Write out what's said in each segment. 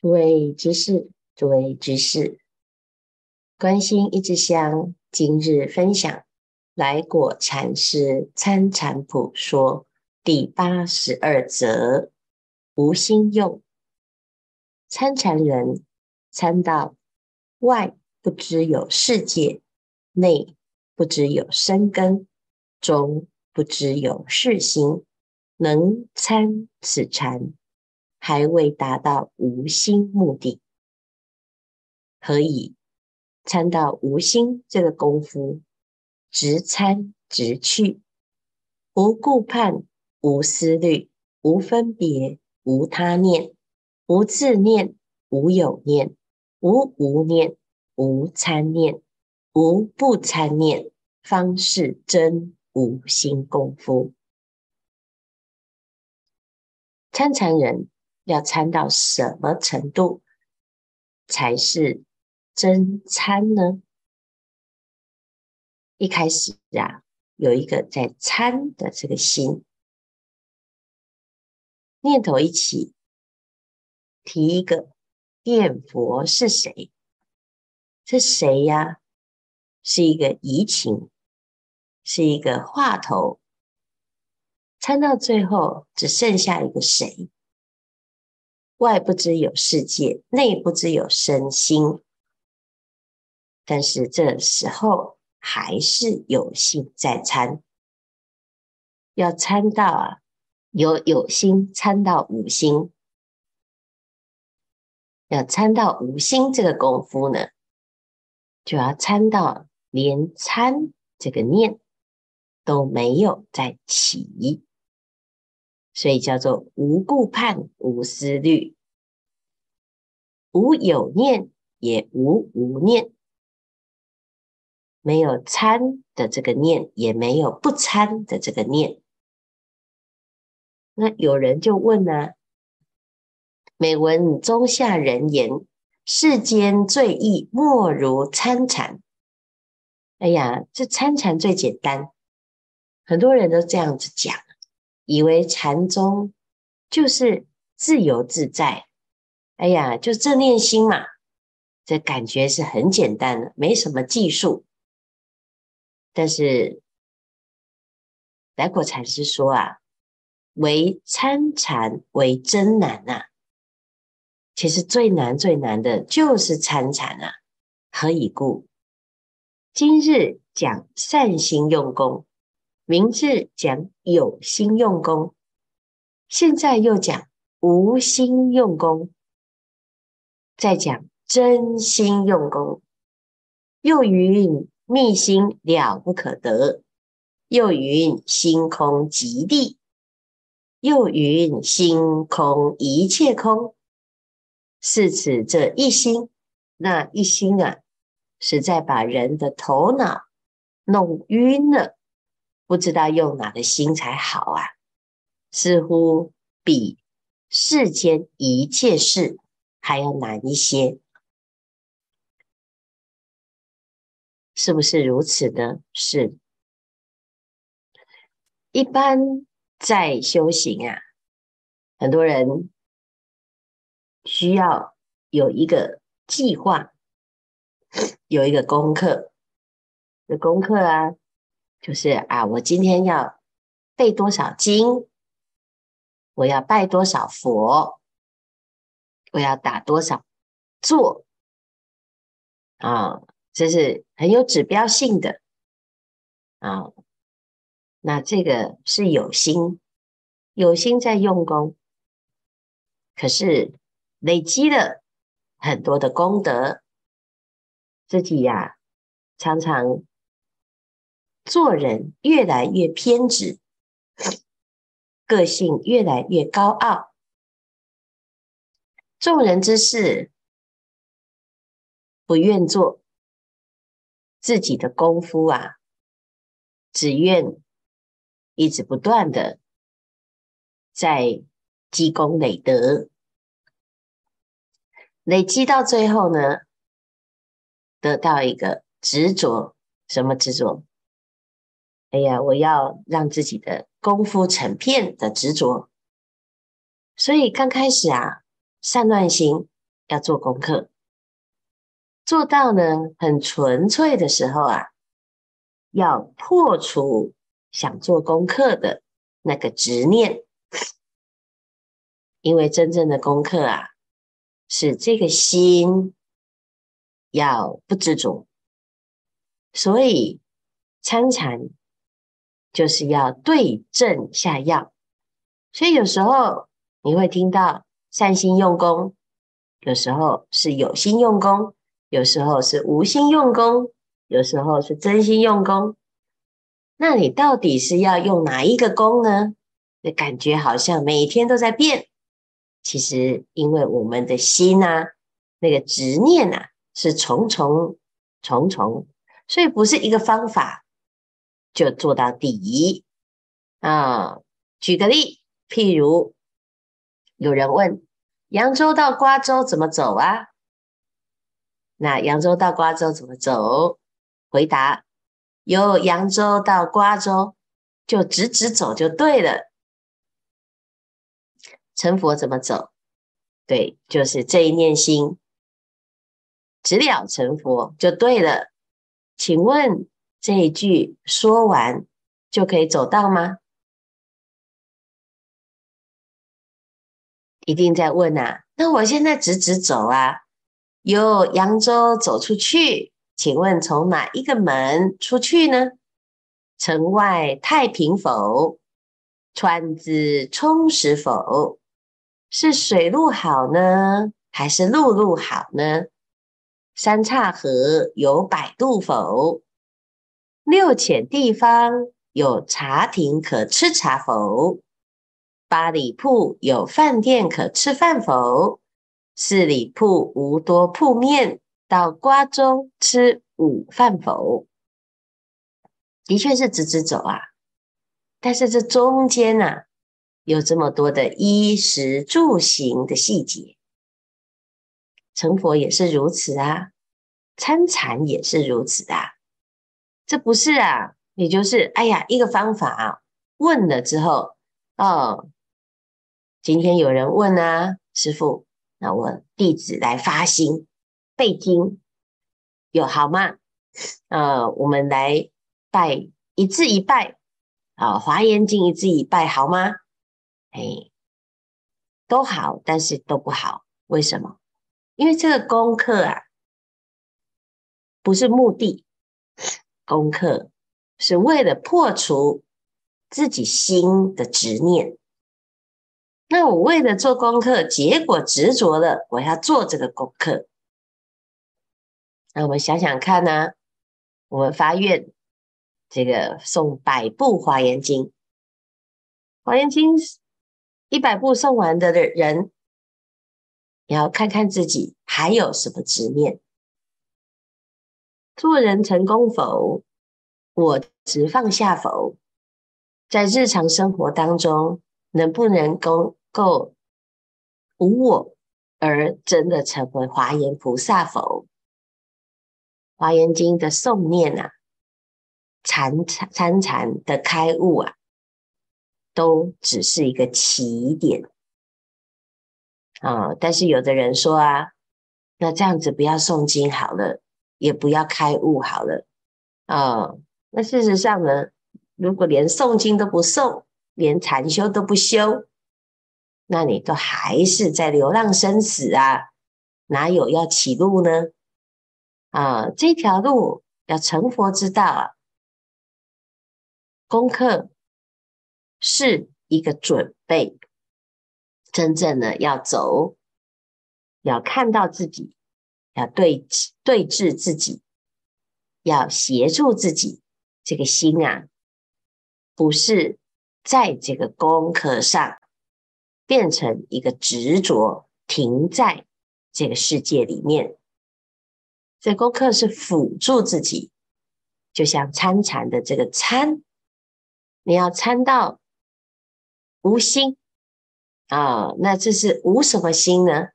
诸位居士，诸位居士，观心一枝香，今日分享来果禅师参禅谱说第八十二则：无心用。参禅人参到外不知有世界，内不知有生根，中不知有世心，能参此禅。还未达到无心目的，何以参到无心这个功夫，直参直去，无顾盼，无思虑，无分别，无他念，无自念，无有念，无无念，无参念，无不参念，方是真无心功夫。参禅人。要参到什么程度才是真参呢？一开始啊，有一个在参的这个心，念头一起，提一个念佛是谁？这谁呀？是一个移情，是一个话头。参到最后，只剩下一个谁？外不知有世界，内不知有身心，但是这时候还是有心在参，要参到啊，有有心参到无心，要参到无心这个功夫呢，就要参到连参这个念都没有在起。所以叫做无顾盼，无思虑，无有念，也无无念，没有参的这个念，也没有不参的这个念。那有人就问呢、啊：每闻中下人言，世间最易，莫如参禅。哎呀，这参禅最简单，很多人都这样子讲。以为禅宗就是自由自在，哎呀，就正念心嘛，这感觉是很简单的，没什么技术。但是来果禅师说啊，为参禅为真难呐、啊，其实最难最难的就是参禅啊。何以故？今日讲善心用功。明日讲有心用功，现在又讲无心用功，再讲真心用功。又云密心了不可得，又云心空即地，又云心空一切空。是此这一心，那一心啊，实在把人的头脑弄晕了。不知道用哪个心才好啊？似乎比世间一切事还要难一些，是不是如此呢？是。一般在修行啊，很多人需要有一个计划，有一个功课，有功课啊。就是啊，我今天要背多少经，我要拜多少佛，我要打多少坐啊，这是很有指标性的啊。那这个是有心，有心在用功，可是累积了很多的功德，自己呀、常常。做人越来越偏执，个性越来越高傲，众人之事不愿做，自己的功夫啊，只愿一直不断的在积功累德，累积到最后呢，得到一个执着，什么执着？哎呀，我要让自己的功夫成片的执着，所以刚开始啊，散乱心要做功课，做到呢很纯粹的时候啊，要破除想做功课的那个执念，因为真正的功课啊，是这个心要不执着，所以参禅就是要对症下药，所以有时候你会听到善心用功。有时候是有心用功，有时候是无心用功，有时候是真心用功。那你到底是要用哪一个功呢？那感觉好像每天都在变。其实，因为我们的心啊，那个执念啊，是重重重重，所以不是一个方法就做到底啊。举个例，譬如有人问。扬州到瓜州怎么走啊？那扬州到瓜州怎么走？回答：由扬州到瓜州，就直直走就对了。成佛怎么走？对，就是这一念心，直了成佛就对了。请问这一句说完就可以走到吗？一定在问啊，那我现在直直走啊，由扬州走出去，请问从哪一个门出去呢？城外太平否？川子充实否？是水路好呢，还是陆路好呢？三岔河有摆渡否？六浅地方有茶亭可吃茶否？八里铺有饭店可吃饭否？四里铺无多铺面，到瓜州吃午饭否？的确是直直走啊，但是这中间啊，有这么多的衣食住行的细节。成佛也是如此啊，参禅也是如此啊。这不是啊，也就是哎呀，一个方法啊，问了之后，哦。今天有人问啊，师父，那我弟子来发心背经，有好吗？呃，我们来拜一字一拜啊，《华严经》一字一拜好吗？哎，都好，但是都不好，为什么？因为这个功课啊，不是目的，功课是为了破除自己心的执念。那我为了做功课，结果执着了，我要做这个功课。那我们想想看呢、我们发愿这个送百部华严经，华严经一百部送完的的人，你要看看自己还有什么执念。做人成功否？我执放下否？在日常生活当中，能不能够？够无我而真的成为华严菩萨否？华严经的诵念啊，参禅参禅的开悟啊，都只是一个起点啊。但是有的人说啊，那这样子不要诵经好了，也不要开悟好了啊。那事实上呢，如果连诵经都不诵，连禅修都不修，那你都还是在流浪生死啊，哪有要起路呢？啊，这条路要成佛之道啊，功课是一个准备，真正的要走，要看到自己，要对对治自己，要协助自己，这个心啊，不是在这个功课上。变成一个执着，停在这个世界里面。这功课是辅助自己，就像参禅的这个参，你要参到无心啊，那这是无什么心呢？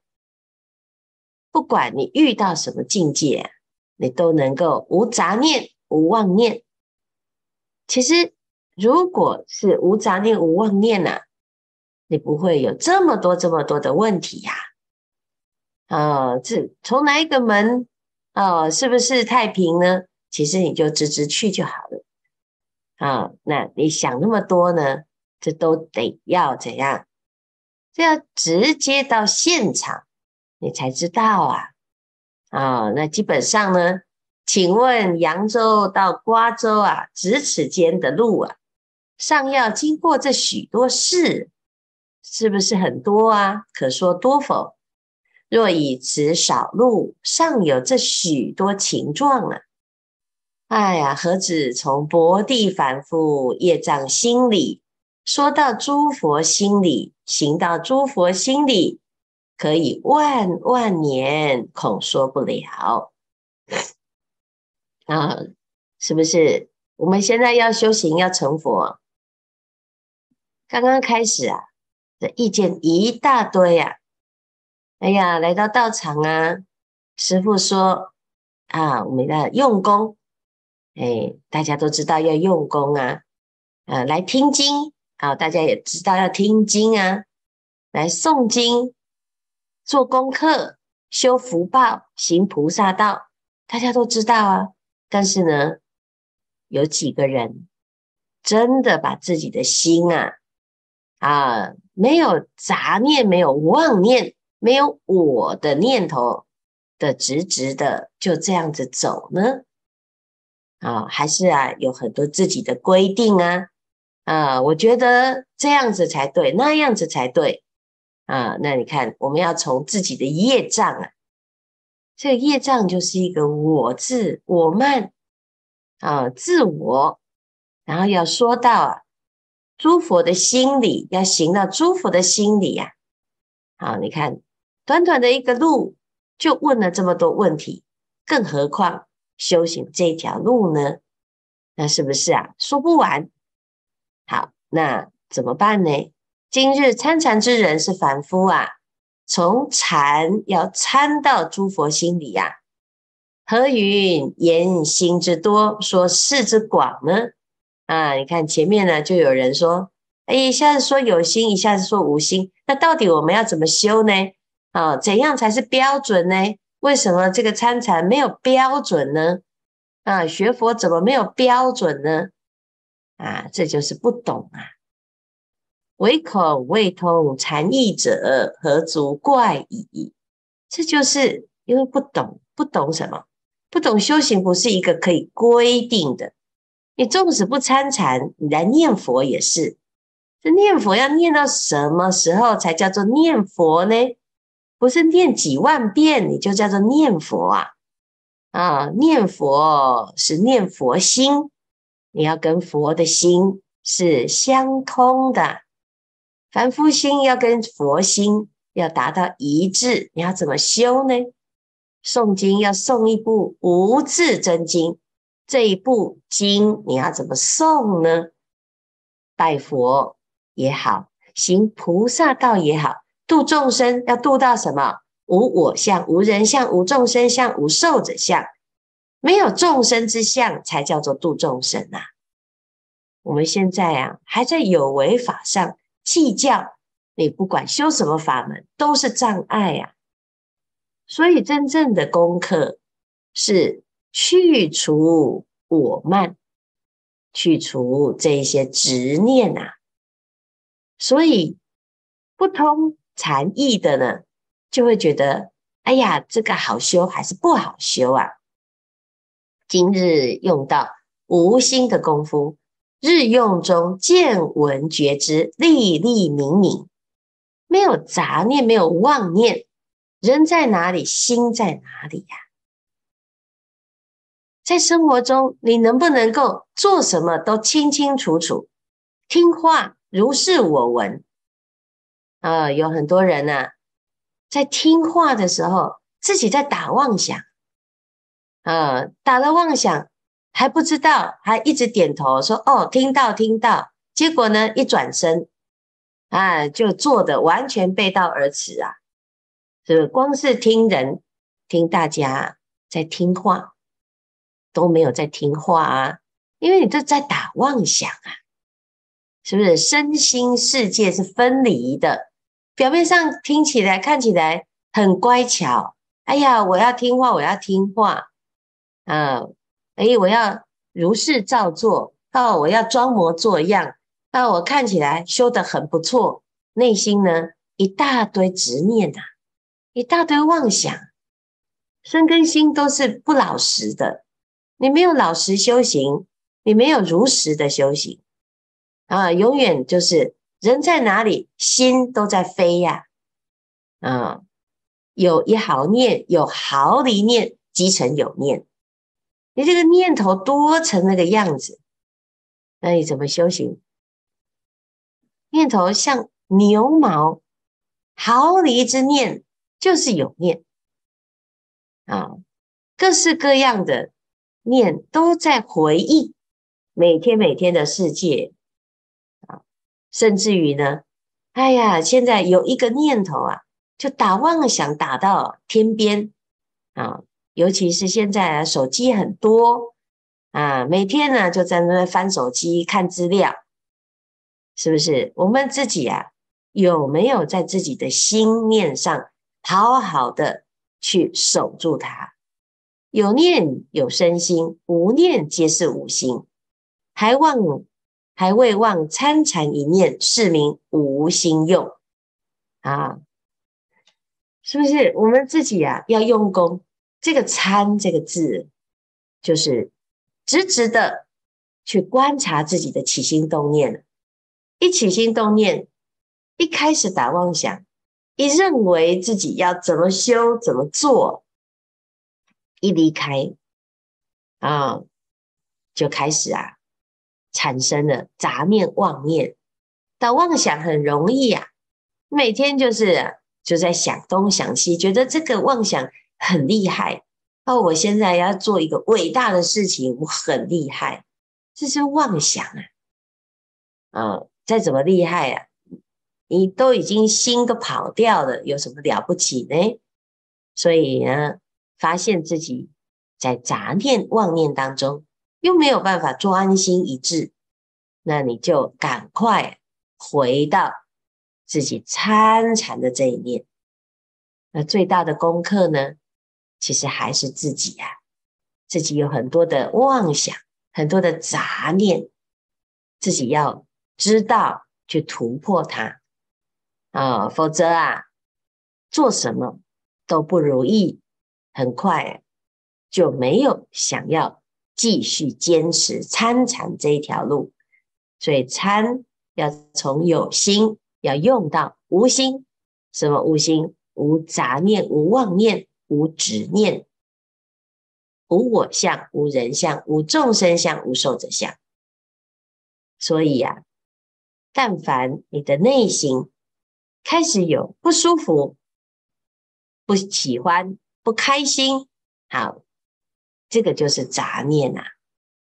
不管你遇到什么境界，你都能够无杂念、无妄念。其实，如果是无杂念、无妄念呢、啊？你不会有这么多这么多的问题呀，啊，这从哪一个门哦？是不是太平呢？其实你就直直去就好了。啊，那你想那么多呢？这都得要怎样？这要直接到现场，你才知道啊。啊，那基本上呢，请问扬州到瓜州啊，咫尺间的路啊，尚要经过这许多事，是不是很多啊？可说多否？若以此少路，尚有这许多情状啊！哎呀，何止从薄地凡夫业障心里，说到诸佛心里，行到诸佛心里。可以万万年，恐说不了 啊！是不是？我们现在要修行，要成佛。刚刚开始啊，的意见一大堆啊！哎呀，来到道场啊，师父说啊，我们要用功。哎，大家都知道要用功啊，啊，来听经啊，大家也知道要听经啊，来诵经。做功课、修福报、行菩萨道，大家都知道啊。但是呢，有几个人真的把自己的心啊啊，没有杂念、没有妄念、没有我的念头的，直直的就这样子走呢？啊，还是啊，有很多自己的规定啊啊，我觉得这样子才对，那样子才对。啊，那你看，我们要从自己的业障啊，这个业障就是一个我字、我慢啊，自我，然后要说到啊，诸佛的心里，要行到诸佛的心里呀。好，你看，短短的一个路，就问了这么多问题，更何况修行这条路呢？那是不是啊？说不完。好，那怎么办呢？今日参禅之人是凡夫啊，从禅要参到诸佛心里呀、啊，何云言心之多，说事之广呢？啊，你看前面呢，就有人说，哎，一下子说有心，一下子说无心，那到底我们要怎么修呢？啊，怎样才是标准呢？为什么这个参禅没有标准呢？啊，学佛怎么没有标准呢？啊，这就是不懂啊。唯恐未通禅意者，何足怪矣？这就是因为不懂，不懂什么？不懂修行不是一个可以规定的。你纵使不参禅，你来念佛也是。这念佛要念到什么时候才叫做念佛呢？不是念几万遍你就叫做念佛啊！啊，念佛是念佛心，你要跟佛的心是相通的。凡夫心要跟佛心要达到一致，你要怎么修呢？诵经要诵一部无字真经，这一部经你要怎么诵呢？拜佛也好，行菩萨道也好，度众生要度到什么？无我相、无人相、无众生相、无寿者相，没有众生之相，才叫做度众生啊！我们现在啊，还在有为法上。计较，你不管修什么法门都是障碍、啊。所以真正的功课是去除我慢，去除这些执念啊。所以不通禅意的呢，就会觉得，哎呀，这个好修还是不好修啊？今日用到无心的功夫。日用中见闻觉知，历历明明，没有杂念，没有妄念，人在哪里，心在哪里呀？在生活中，你能不能够做什么都清清楚楚，听话如是我闻？啊，有很多人呢，在听话的时候，自己在打妄想，啊，打了妄想。还不知道，还一直点头说：“哦，听到，听到。”结果呢，一转身，啊，就做的完全背道而驰啊！是不是光是听人、听大家在听话，都没有在听话啊！因为你这在打妄想啊，是不是？身心世界是分离的，表面上听起来、看起来很乖巧。哎呀，我要听话，我要听话。啊，哎，我要如是照做。哦，我要装模作样。哦，我看起来修得很不错，内心呢，一大堆执念呐、啊，一大堆妄想，身跟心都是不老实的。你没有老实修行，你没有如实的修行啊，永远就是人在哪里，心都在飞呀。啊，有一毫念，有毫厘念，即成有念。你这个念头多成那个样子，那你怎么修行？念头像牛毛，毫厘之念就是有念啊，各式各样的。念都在回忆每天每天的世界啊，甚至于呢，哎呀，现在有一个念头啊，就打妄想打到天边啊，尤其是现在啊，手机很多啊，每天呢就在那翻手机看资料，是不是？我们自己啊，有没有在自己的心念上好好的去守住它？有念有身心，无念皆是无心。还望还未忘参禅一念，是名无心用啊！是不是？我们自己啊要用功。这个参这个字，就是直直的去观察自己的起心动念。一起心动念，一开始打妄想，一认为自己要怎么修怎么做。一离开啊，就开始啊，产生了杂念妄念。但妄想很容易、啊，每天就是就在想东想西，觉得这个妄想很厉害。哦，我现在要做一个伟大的事情，我很厉害，这是妄想啊。啊，再怎么厉害啊，你都已经心都跑掉了，有什么了不起呢？所以呢。发现自己在杂念妄念当中，又没有办法做安心一致，那你就赶快回到自己参禅的这一念。那最大的功课呢，其实还是自己呀、啊，自己有很多的妄想，很多的杂念，自己要知道去突破它啊，否则啊，做什么都不如意。很快就没有想要继续坚持参禅这一条路，所以参要从有心要用到无心，什么无心？无杂念、无妄念、无执念、无我相、无人相、无众生相、无寿者相。所以呀、啊，但凡你的内心开始有不舒服、不喜欢。不开心，好，这个就是杂念呐、啊，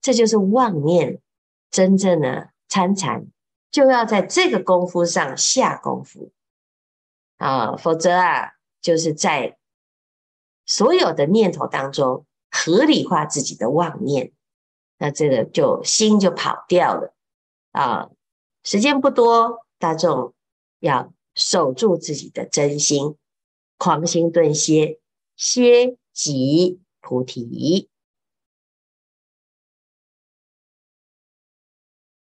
这就是妄念。真正的参禅，就要在这个功夫上下功夫啊，否则啊，就是在所有的念头当中合理化自己的妄念，那这个就心就跑掉了啊。时间不多，大众要守住自己的真心，狂心顿歇。歇即菩提。